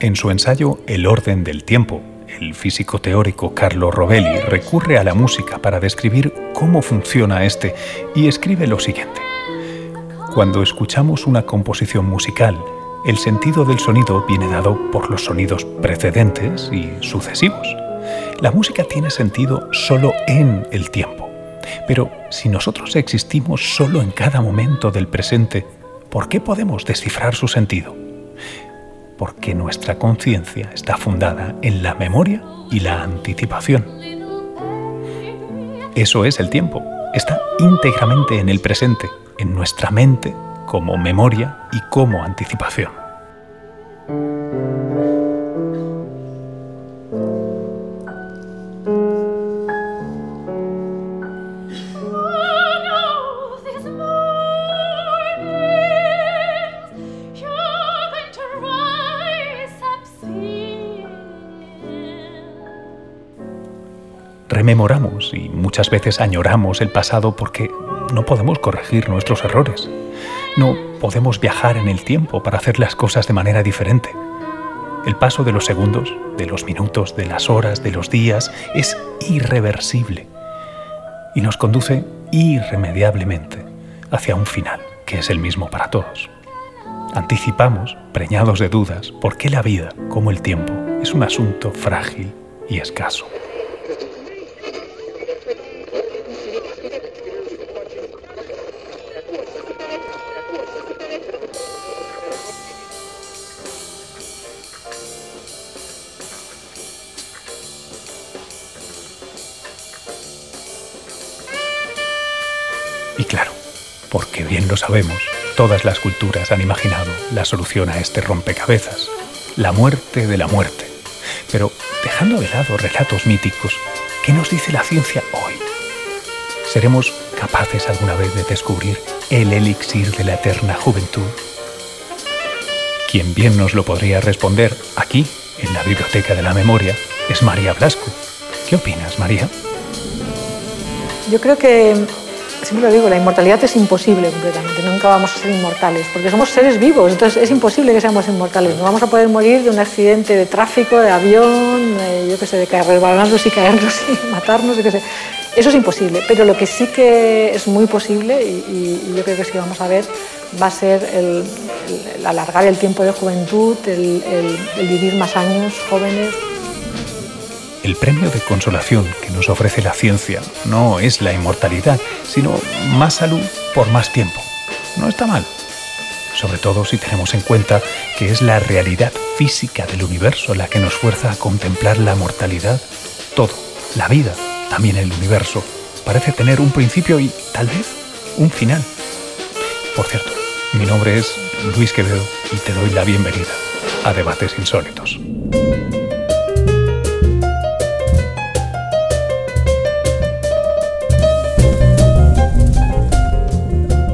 En su ensayo El orden del tiempo, el físico teórico Carlo Rovelli recurre a la música para describir cómo funciona este y escribe lo siguiente. Cuando escuchamos una composición musical, el sentido del sonido viene dado por los sonidos precedentes y sucesivos. La música tiene sentido solo en el tiempo. Pero si nosotros existimos solo en cada momento del presente, ¿por qué podemos descifrar su sentido? Porque nuestra conciencia está fundada en la memoria y la anticipación. Eso es el tiempo. Está íntegramente en el presente, en nuestra mente, como memoria y como anticipación. Rememoramos y muchas veces añoramos el pasado porque no podemos corregir nuestros errores. No podemos viajar en el tiempo para hacer las cosas de manera diferente. El paso de los segundos, de los minutos, de las horas, de los días es irreversible y nos conduce irremediablemente hacia un final que es el mismo para todos. Anticipamos, preñados de dudas, por qué la vida, como el tiempo, es un asunto frágil y escaso. Bien lo sabemos, todas las culturas han imaginado la solución a este rompecabezas, la muerte de la muerte. Pero dejando de lado relatos míticos, ¿qué nos dice la ciencia hoy? ¿Seremos capaces alguna vez de descubrir el elixir de la eterna juventud? Quien bien nos lo podría responder aquí, en la Biblioteca de la Memoria, es María Blasco. ¿Qué opinas, María? Yo creo que siempre lo digo, la inmortalidad es imposible completamente, nunca vamos a ser inmortales, porque somos seres vivos, entonces es imposible que seamos inmortales, no vamos a poder morir de un accidente de tráfico, de avión, yo qué sé, de caer, resbalarnos y caernos y matarnos, yo qué sé. Eso es imposible, pero lo que sí que es muy posible, y, yo creo que sí vamos a ver, va a ser el, alargar el tiempo de juventud, el vivir más años jóvenes. El premio de consolación que nos ofrece la ciencia no es la inmortalidad, sino más salud por más tiempo. No está mal. Sobre todo si tenemos en cuenta que es la realidad física del universo la que nos fuerza a contemplar la mortalidad. Todo, la vida, también el universo, parece tener un principio y tal vez un final. Por cierto, mi nombre es Luis Quevedo y te doy la bienvenida a Debates Insólitos.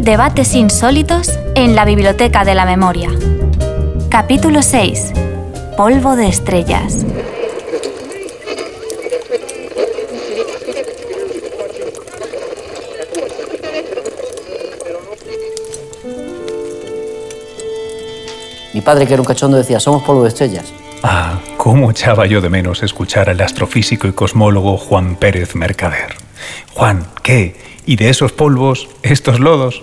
Debates insólitos en la Biblioteca de la Memoria. Capítulo 6. Polvo de estrellas. Mi padre, que era un cachondo, decía, somos polvo de estrellas. Ah, cómo echaba yo de menos escuchar al astrofísico y cosmólogo Juan Pérez Mercader. Juan, ¿qué? ¿Y de esos polvos, estos lodos?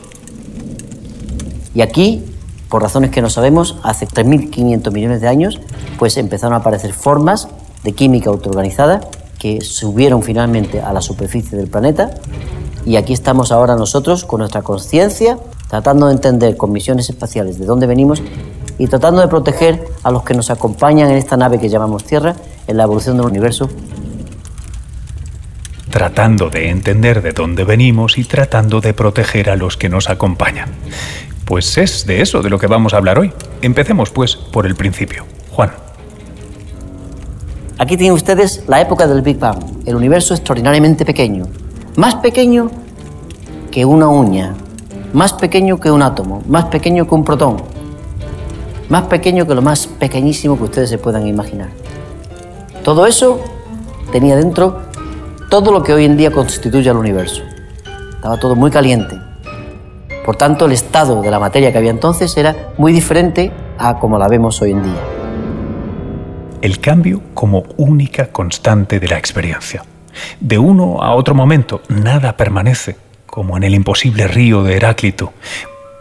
Y aquí, por razones que no sabemos, hace 3.500 millones de años, pues empezaron a aparecer formas de química autoorganizada que subieron finalmente a la superficie del planeta. Y aquí estamos ahora nosotros con nuestra conciencia, tratando de entender con misiones espaciales de dónde venimos y tratando de proteger a los que nos acompañan en esta nave que llamamos Tierra en la evolución del universo. Tratando de entender de dónde venimos y tratando de proteger a los que nos acompañan. Pues es de eso de lo que vamos a hablar hoy. Empecemos pues por el principio. Juan. Aquí tienen ustedes la época del Big Bang, el universo extraordinariamente pequeño, más pequeño que una uña, más pequeño que un átomo, más pequeño que un protón, más pequeño que lo más pequeñísimo que ustedes se puedan imaginar. Todo eso tenía dentro todo lo que hoy en día constituye el universo. Estaba todo muy caliente, por tanto, el estado de la materia que había entonces era muy diferente a como la vemos hoy en día. el cambio como única constante de la experiencia. De uno a otro momento, nada permanece, como en el imposible río de Heráclito.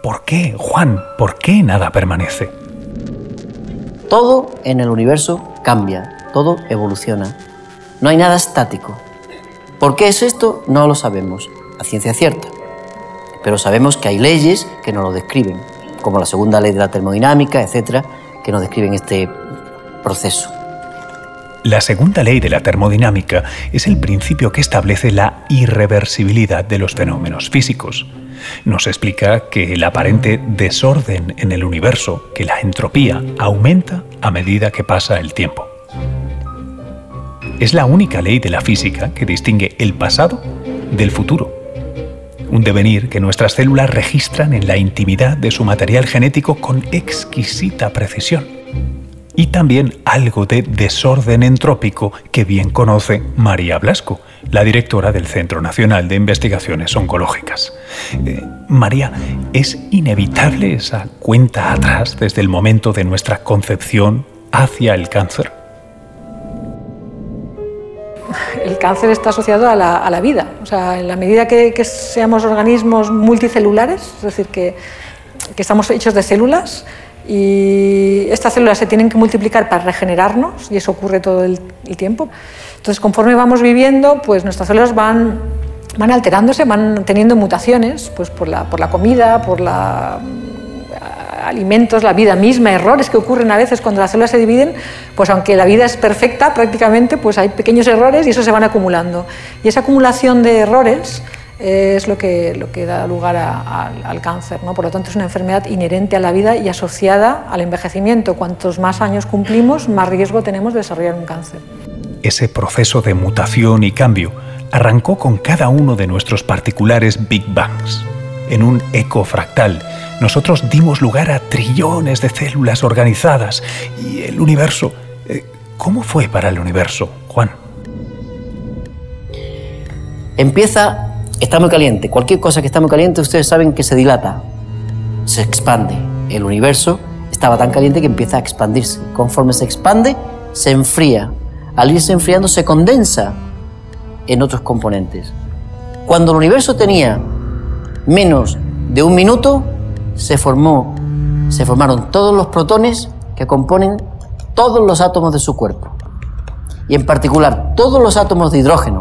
¿Por qué, Juan? ¿Por qué nada permanece? Todo en el universo cambia, todo evoluciona. No hay nada estático. ¿Por qué es esto? No lo sabemos, a ciencia cierta. Pero sabemos que hay leyes que nos lo describen, como la segunda ley de la termodinámica, etcétera, que nos describen este proceso. La segunda ley de la termodinámica es el principio que establece la irreversibilidad de los fenómenos físicos. Nos explica que el aparente desorden en el universo, que la entropía, aumenta a medida que pasa el tiempo. Es la única ley de la física que distingue el pasado del futuro. Un devenir que nuestras células registran en la intimidad de su material genético con exquisita precisión y también algo de desorden entrópico que bien conoce María Blasco, la directora del Centro Nacional de Investigaciones Oncológicas. Eh, María, ¿es inevitable esa cuenta atrás desde el momento de nuestra concepción hacia el cáncer? El cáncer está asociado a la, vida. O sea, en la medida que, seamos organismos multicelulares, es decir, que, que estamos hechos de células, y estas células se tienen que multiplicar para regenerarnos y eso ocurre todo el, tiempo. Entonces, conforme vamos viviendo, pues nuestras células van, van alterándose, van teniendo mutaciones pues por, la, por la comida, por la alimentos, la vida misma, errores que ocurren a veces cuando las células se dividen, pues aunque la vida es perfecta prácticamente, pues hay pequeños errores y eso se van acumulando. Y esa acumulación de errores es lo que, lo que da lugar al cáncer. ¿no? Por lo tanto, es una enfermedad inherente a la vida y asociada al envejecimiento. Cuantos más años cumplimos, más riesgo tenemos de desarrollar un cáncer. Ese proceso de mutación y cambio arrancó con cada uno de nuestros particulares Big Bangs. En un eco fractal, nosotros dimos lugar a trillones de células organizadas y el universo... Eh, ¿Cómo fue para el universo, Juan? Empieza Está muy caliente. Cualquier cosa que está muy caliente, ustedes saben que se dilata, se expande. El universo estaba tan caliente que empieza a expandirse. Conforme se expande, se enfría. Al irse enfriando, se condensa en otros componentes. Cuando el universo tenía menos de un minuto, se formó, se formaron todos los protones que componen todos los átomos de su cuerpo. Y en particular, todos los átomos de hidrógeno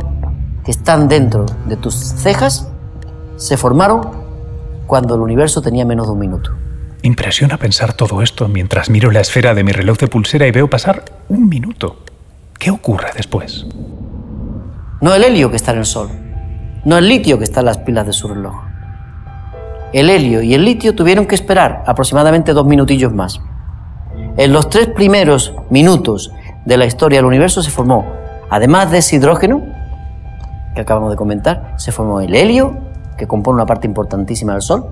que están dentro de tus cejas se formaron cuando el universo tenía menos de un minuto. Impresiona pensar todo esto mientras miro la esfera de mi reloj de pulsera y veo pasar un minuto. ¿Qué ocurre después? No el helio que está en el Sol, no el litio que está en las pilas de su reloj. El helio y el litio tuvieron que esperar aproximadamente dos minutillos más. En los tres primeros minutos de la historia del universo se formó, además de ese hidrógeno, que acabamos de comentar, se formó el helio, que compone una parte importantísima del Sol,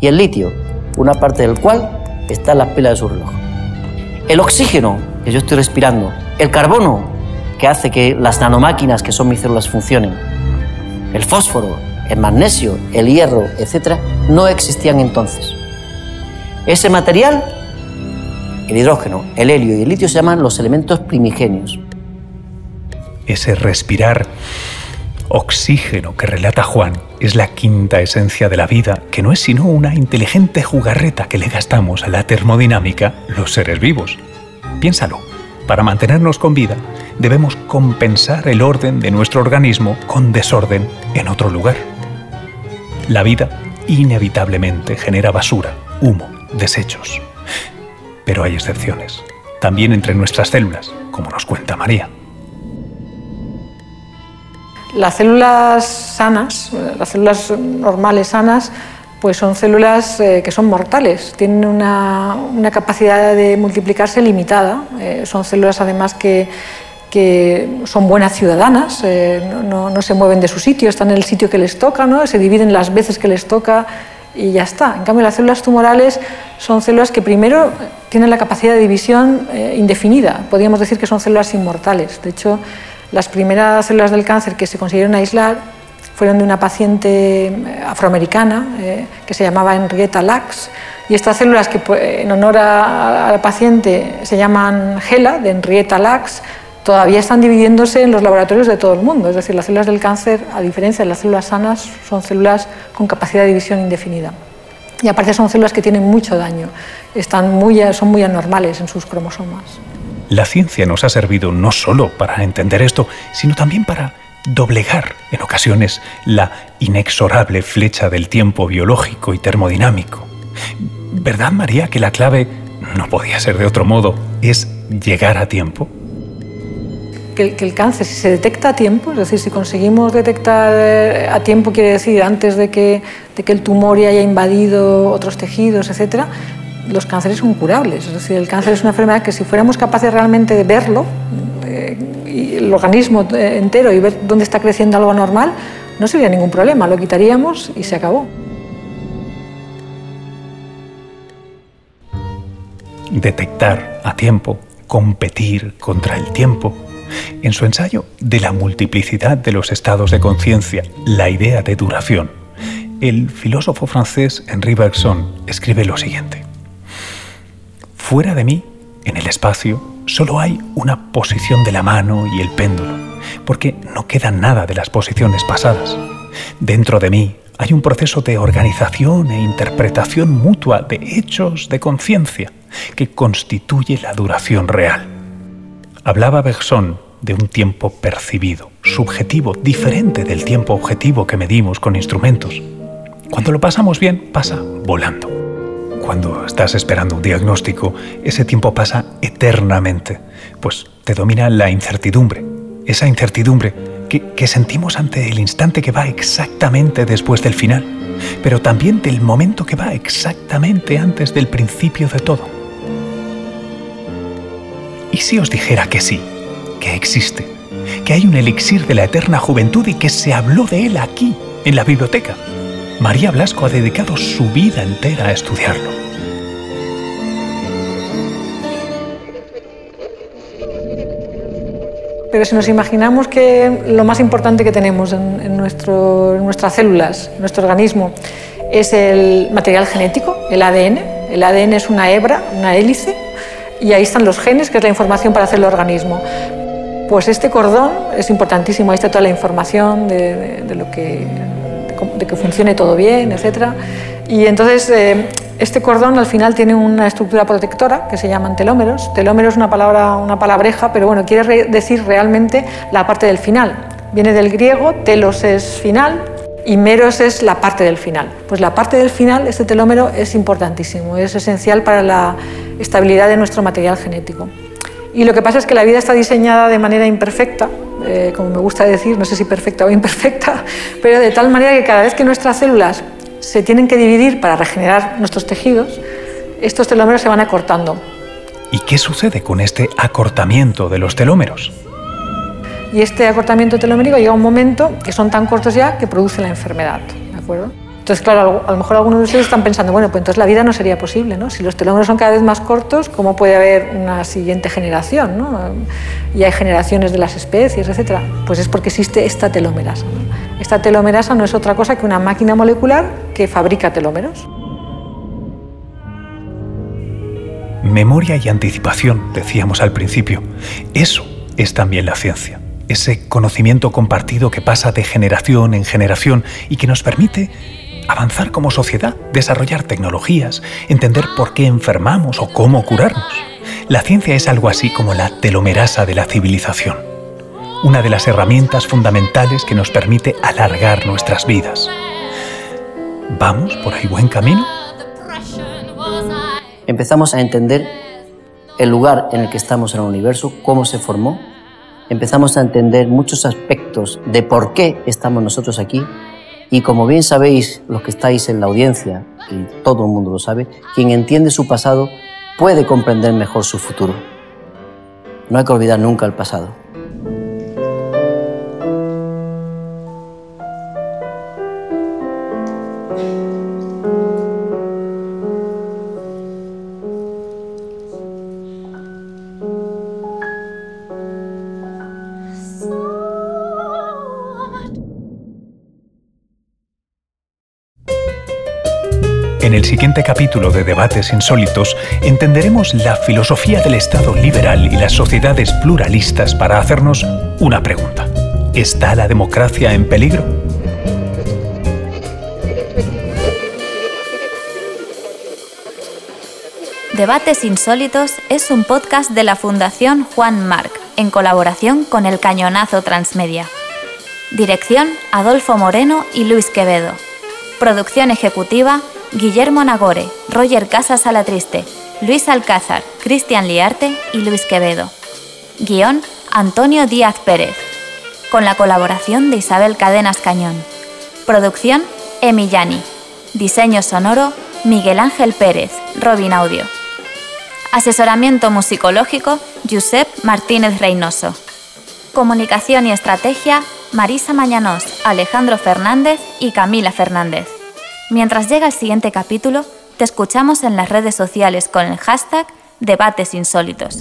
y el litio, una parte del cual está en las pilas de su reloj. El oxígeno, que yo estoy respirando, el carbono, que hace que las nanomáquinas, que son mis células, funcionen, el fósforo, el magnesio, el hierro, etc., no existían entonces. Ese material, el hidrógeno, el helio y el litio se llaman los elementos primigenios. Ese respirar Oxígeno que relata Juan es la quinta esencia de la vida, que no es sino una inteligente jugarreta que le gastamos a la termodinámica los seres vivos. Piénsalo, para mantenernos con vida debemos compensar el orden de nuestro organismo con desorden en otro lugar. La vida inevitablemente genera basura, humo, desechos. Pero hay excepciones, también entre nuestras células, como nos cuenta María. Las células sanas, las células normales sanas, pues son células eh, que son mortales, tienen una, capacidad de multiplicarse limitada, eh, son células además que, son buenas ciudadanas, eh, no, se mueven de su sitio, están en el sitio que les toca, ¿no? se dividen las veces que les toca y ya está. En cambio, las células tumorales son células que primero tienen la capacidad de división indefinida, podríamos decir que son células inmortales. De hecho, las primeras células del cáncer que se consiguieron aislar fueron de una paciente eh, afroamericana eh, que se llamaba Henrietta Lacks. Y estas células que pues, en honor a, la paciente se llaman GELA, de Henrietta Lacks, todavía están dividiéndose en los laboratorios de todo el mundo. Es decir, las células del cáncer, a diferencia de las células sanas, son células con capacidad de división indefinida. Y aparte son células que tienen mucho daño, están muy, son muy anormales en sus cromosomas. La ciencia nos ha servido no solo para entender esto, sino también para doblegar en ocasiones la inexorable flecha del tiempo biológico y termodinámico. ¿Verdad, María, que la clave, no podía ser de otro modo, es llegar a tiempo? Que, el cáncer, si se detecta a tiempo, es decir, si conseguimos detectar eh, a tiempo, quiere decir antes de que, de que el tumor ya haya invadido otros tejidos, etcétera, los cánceres son curables. Es decir, el cáncer es una enfermedad que si fuéramos capaces realmente de verlo, eh, y el organismo eh, entero, y ver dónde está creciendo algo anormal, no sería ningún problema, lo quitaríamos y se acabó. Detectar a tiempo, competir contra el tiempo, en su ensayo de la multiplicidad de los estados de conciencia, la idea de duración, el filósofo francés Henri Bergson escribe lo siguiente. Fuera de mí, en el espacio, solo hay una posición de la mano y el péndulo, porque no queda nada de las posiciones pasadas. Dentro de mí hay un proceso de organización e interpretación mutua de hechos de conciencia que constituye la duración real. Hablaba Bergson de un tiempo percibido, subjetivo, diferente del tiempo objetivo que medimos con instrumentos. Cuando lo pasamos bien, pasa volando. Cuando estás esperando un diagnóstico, ese tiempo pasa eternamente, pues te domina la incertidumbre, esa incertidumbre que, sentimos ante el instante que va exactamente después del final, pero también del momento que va exactamente antes del principio de todo. ¿Y si os dijera que sí, que existe, que hay un elixir de la eterna juventud y que se habló de él aquí, en la biblioteca? María Blasco ha dedicado su vida entera a estudiarlo. Pero si nos imaginamos que lo más importante que tenemos en, nuestro, en nuestras células, en nuestro organismo, es el material genético, el ADN. El ADN es una hebra, una hélice y ahí están los genes, que es la información para hacer el organismo. Pues este cordón es importantísimo, ahí está toda la información de, lo que, de, que funcione todo bien, etc. Y entonces eh, este cordón al final tiene una estructura protectora que se llaman telómeros. Telómero es una palabra, una palabreja, pero bueno, quiere decir realmente la parte del final. Viene del griego, telos es final y meros es la parte del final. Pues la parte del final, este telómero, es importantísimo, es esencial para la estabilidad de nuestro material genético. Y lo que pasa es que la vida está diseñada de manera imperfecta, eh, como me gusta decir, no sé si perfecta o imperfecta, pero de tal manera que cada vez que nuestras células se tienen que dividir para regenerar nuestros tejidos, estos telómeros se van acortando. ¿Y qué sucede con este acortamiento de los telómeros? Y este acortamiento telomérico llega a un momento que son tan cortos ya que produce la enfermedad. ¿de acuerdo? Entonces, claro, a lo mejor algunos de ustedes están pensando, bueno, pues entonces la vida no sería posible, ¿no? Si los telómeros son cada vez más cortos, ¿cómo puede haber una siguiente generación, ¿no? Y hay generaciones de las especies, etcétera. Pues es porque existe esta telomerasa. Esta telomerasa no es otra cosa que una máquina molecular que fabrica telómeros. Memoria y anticipación, decíamos al principio. Eso es también la ciencia ese conocimiento compartido que pasa de generación en generación y que nos permite avanzar como sociedad, desarrollar tecnologías, entender por qué enfermamos o cómo curarnos. La ciencia es algo así como la telomerasa de la civilización, una de las herramientas fundamentales que nos permite alargar nuestras vidas. ¿Vamos por el buen camino? Empezamos a entender el lugar en el que estamos en el universo, cómo se formó, empezamos a entender muchos aspectos de por qué estamos nosotros aquí y como bien sabéis los que estáis en la audiencia, y todo el mundo lo sabe, quien entiende su pasado puede comprender mejor su futuro. No hay que olvidar nunca el pasado. Siguiente capítulo de Debates Insólitos entenderemos la filosofía del Estado liberal y las sociedades pluralistas para hacernos una pregunta. ¿Está la democracia en peligro? Debates Insólitos es un podcast de la Fundación Juan Marc, en colaboración con el Cañonazo Transmedia. Dirección Adolfo Moreno y Luis Quevedo. Producción ejecutiva Guillermo Nagore, Roger Casas Alatriste, Luis Alcázar, Cristian Liarte y Luis Quevedo. Guión Antonio Díaz Pérez. Con la colaboración de Isabel Cadenas Cañón. Producción Emillani. Diseño sonoro Miguel Ángel Pérez, Robin Audio. Asesoramiento musicológico Josep Martínez Reynoso. Comunicación y estrategia Marisa Mañanos, Alejandro Fernández y Camila Fernández. Mientras llega el siguiente capítulo, te escuchamos en las redes sociales con el hashtag Debates Insólitos.